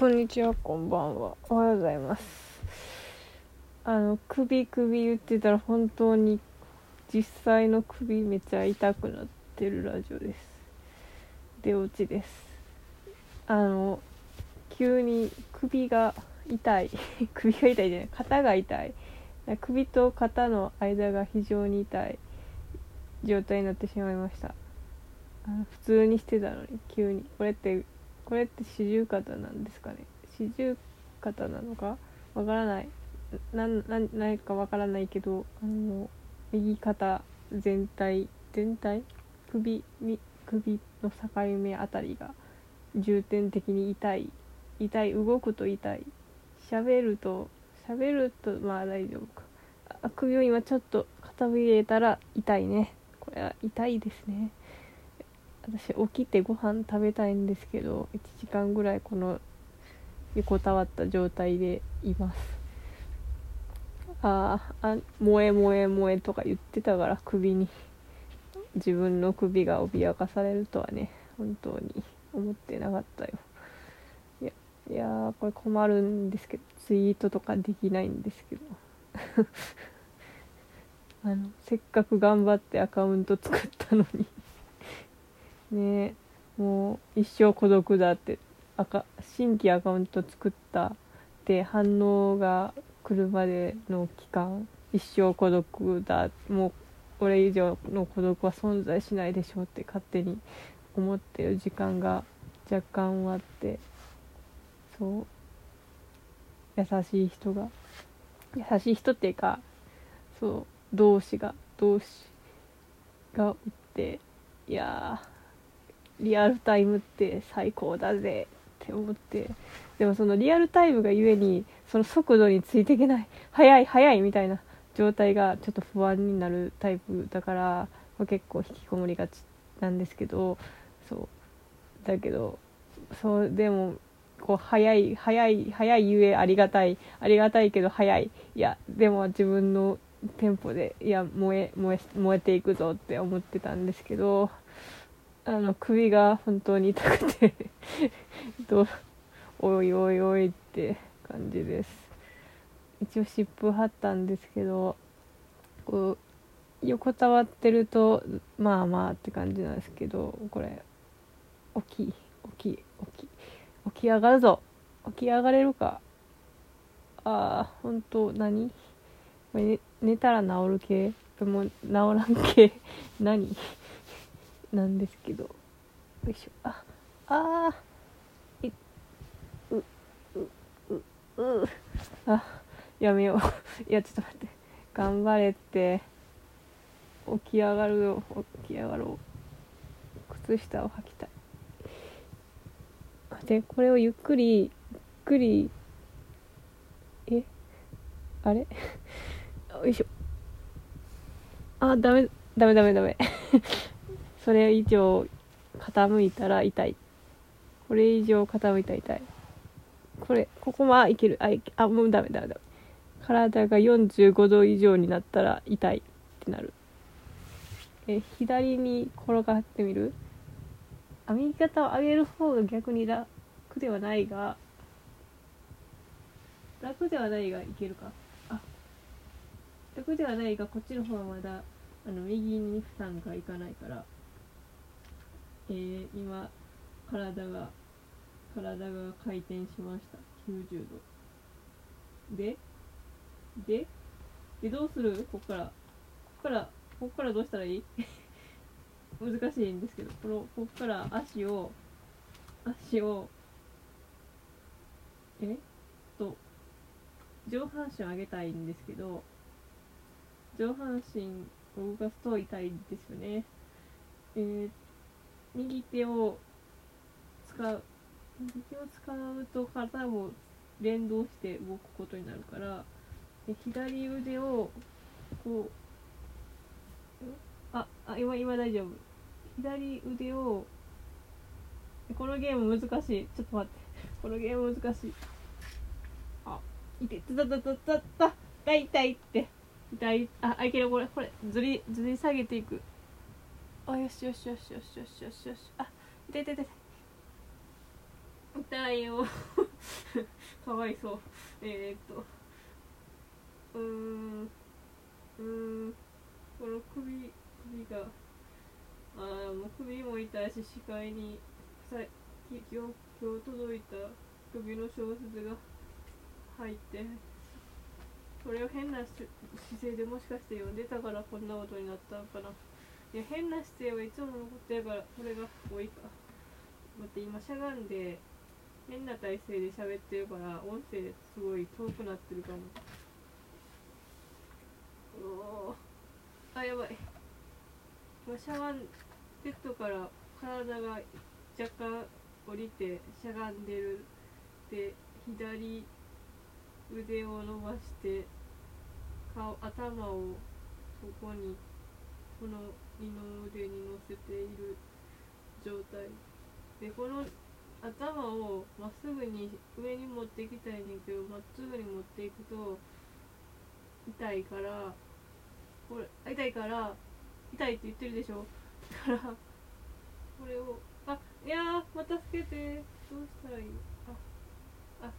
こんにちは、こんばんは。おはようございます。あの、首首言ってたら本当に実際の首めっちゃ痛くなってるラジオです。出落ちです。あの、急に首が痛い。首が痛いじゃない、肩が痛い。首と肩の間が非常に痛い状態になってしまいました。普通にしてたのに急にこれってこれって四十肩なんですかね？四十肩なのか？わからない。ななないかわからないけどあの右肩全体全体？首に首の境目あたりが重点的に痛い。痛い動くと痛い。喋ると喋るとまあ大丈夫か。あ首を今ちょっと傾けたら痛いね。これは痛いですね。私起きてご飯食べたいんですけど1時間ぐらいこの横たわった状態でいます。ああ萌え萌え萌えとか言ってたから首に。自分の首が脅かされるとはね本当に思ってなかったよ。いやいやーこれ困るんですけどツイートとかできないんですけど。あのせっかく頑張ってアカウント作ったのにねもう一生孤独だって赤新規アカウント作ったって反応が来るまでの期間一生孤独だ。もうこれ以上の孤独は存在しないでしょうって勝手に思ってる時間が若干あってそう。優しい人が。優しい人っていうかそう同士が同士がおっていやリアルタイムって最高だぜ。って思って。でもそのリアルタイムがゆえにその速度についていけない。速い速いみたいな状態がちょっと不安になるタイプだから結構引きこもりがちなんですけど。そう。だけどそうでもこう早い早い早いゆえありがたい。ありがたいけど早い。いやでも自分のテンポでいや燃え燃え燃えていくぞって思ってたんですけど。あの首が本当に痛くて どおいおいおいって感じです。一応湿布貼ったんですけどこう横たわってるとまあまあって感じなんですけどこれ起き起き起き起き上がるぞ。起き上がれるか。ああ本当何？寝たら治る系？も治らん系？何？なんですけど。よいしょ。ああー。いううううあやめよう。いやちょっと待って。頑張れって。起き上がるよ。起き上がろう。靴下を履きたい。でこれをゆっくりゆっくり。え？あれ？よいしょ。あダメダメダメダメ。それ以上傾いたら痛い。これ以上傾いたら痛い。これここはいける。あいあもうダメダメダメ。体が45度以上になったら痛いってなる。え左に転がってみる？あ右肩を上げる方が逆に楽ではないが楽ではないがいけるか？あ楽ではないがこっちの方はまだあの右に負担がいかないから。えー、今体が体が回転しました。90度。でででどうする？こっから。こっからこっからどうしたらいい？難しいんですけど。このこっから足を足をえ？っと上半身上げたいんですけど上半身を動かすと痛いですよね。えー、右手を使う右手を使うと体も連動して動くことになるからで左腕をこうああ今今大丈夫。左腕をこのゲーム難しい。ちょっと待って。このゲーム難しい。あい。てたたたたたた痛いって。痛い。ああいける。これこれずりずり下げていく。あよしよしよしよしよしよしよし。あ痛い痛い痛いよ。かわいそう。えー、っと。うん。うん。この首首が。ああもう首も痛いし視界にさ今日今日届いた首の小説が入って。これを変な姿勢でもしかして読んでたからこんなことになったのかな。いや変な姿勢はいつも残ってるからこれが多いか。待って今しゃがんで変な体勢で喋ってるから音声すごい遠くなってるかも。おあやばい。今しゃがんベッドから体が若干降りてしゃがんでる。で左腕を伸ばして顔頭をそこにこの二の腕に乗せている状態。でこの頭をまっすぐに上に持っていきたいねんけどまっすぐに持っていくと痛いからこれ痛いから痛いって言ってるでしょ？だからこれをあいやまた助けて。どうしたらいい？ああ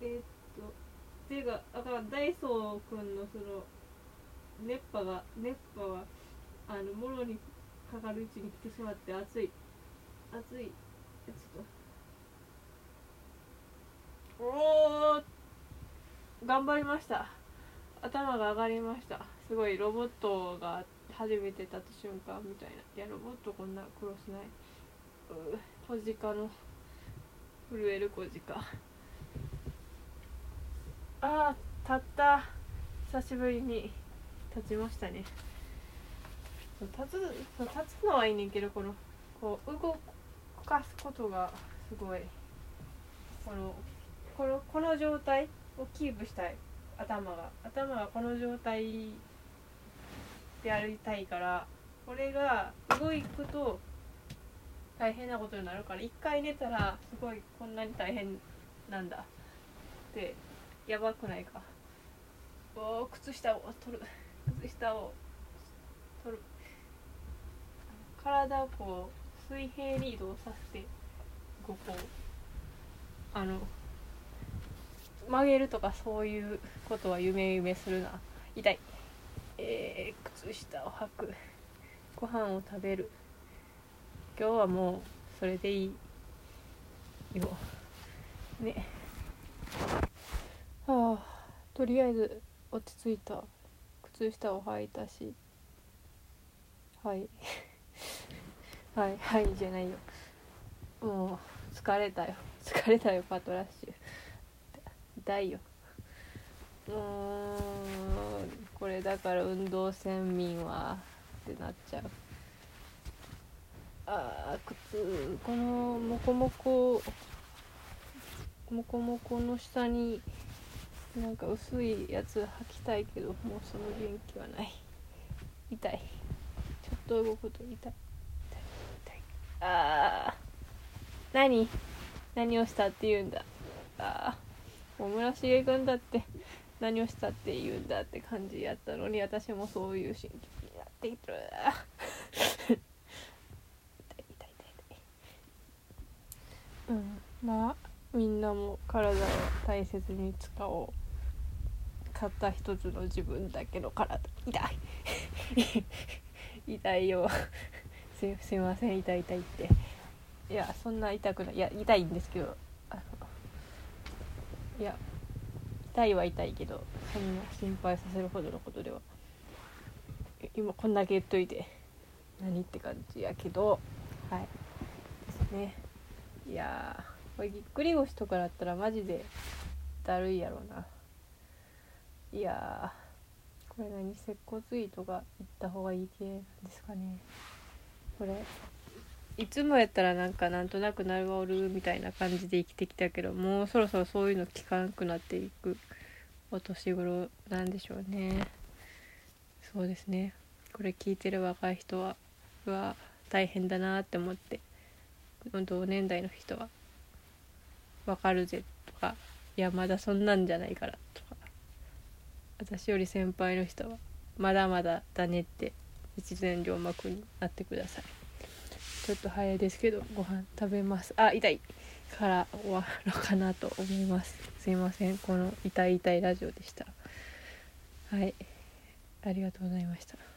えー、っとっていうかあかん。ダイソーくんのその熱波が熱波はあのもろにかかるうちに来てしまって熱い。熱い。ちょっと。おお頑張りました。頭が上がりました。すごいロボットが初めて立つ瞬間みたいな。いやロボットこんな苦労しない。う小鹿の。震える小鹿。あー立った。久しぶりに立ちましたね。立つ立つのはいいねんけどこのこう動かすことがすごいこのこのこの状態をキープしたい頭が頭がこの状態でやりたいからこれが動くと大変なことになるから一回寝たらすごいこんなに大変なんだってやばくないか？お靴下を取る。靴下を。体をこう水平に移動させてこうあの曲げるとかそういうことは夢夢するな。痛い。えー、靴下を履く。ご飯を食べる。今日はもうそれでいいよ。ね。はあとりあえず落ち着いた。靴下を履いたし。はい。はいはいじゃないよ。もう疲れたよ。疲れたよパトラッシュ。痛いよ。うーんこれだから運動専民はってなっちゃう。あー靴このモコモコモコモコの下になんか薄いやつ履きたいけどもうその元気はない。痛い。ちょっと動くと痛い。あ何？何をしたって言うんだ？ああもう村重君だって。何をしたって言うんだって感じやったのに私もそういう心境になっている。痛い痛い痛い痛いうん。まあみんなも体を大切に使おう。たった一つの自分だけの体。痛い。痛いよ。すすいません痛い痛いって。いやそんな痛くない。いや痛いんですけどいや痛いは痛いけどそんな心配させるほどのことでは。今こんだけ言っといて何って感じやけど。はい。ですね。いやこれぎっくり腰とかだったらマジでだるいやろうな。いやこれ何接骨院とか行った方がいい系なんですかね。これ。いつもやったらなんかなんとなくなるわおるみたいな感じで生きてきたけどもうそろそろそういうの聞かなくなっていくお年頃なんでしょうね。そうですね。これ聞いてる若い人はうわ大変だなって思って。同年代の人は「わかるぜ」とか「いやまだそんなんじゃないから」とか。私より先輩の人は「まだまだだね」って一然両幕になってください。ちょっと早いですけどご飯食べます。あ痛い。から終わろうかなと思います。すいません。この痛い痛いラジオでした。はい。ありがとうございました。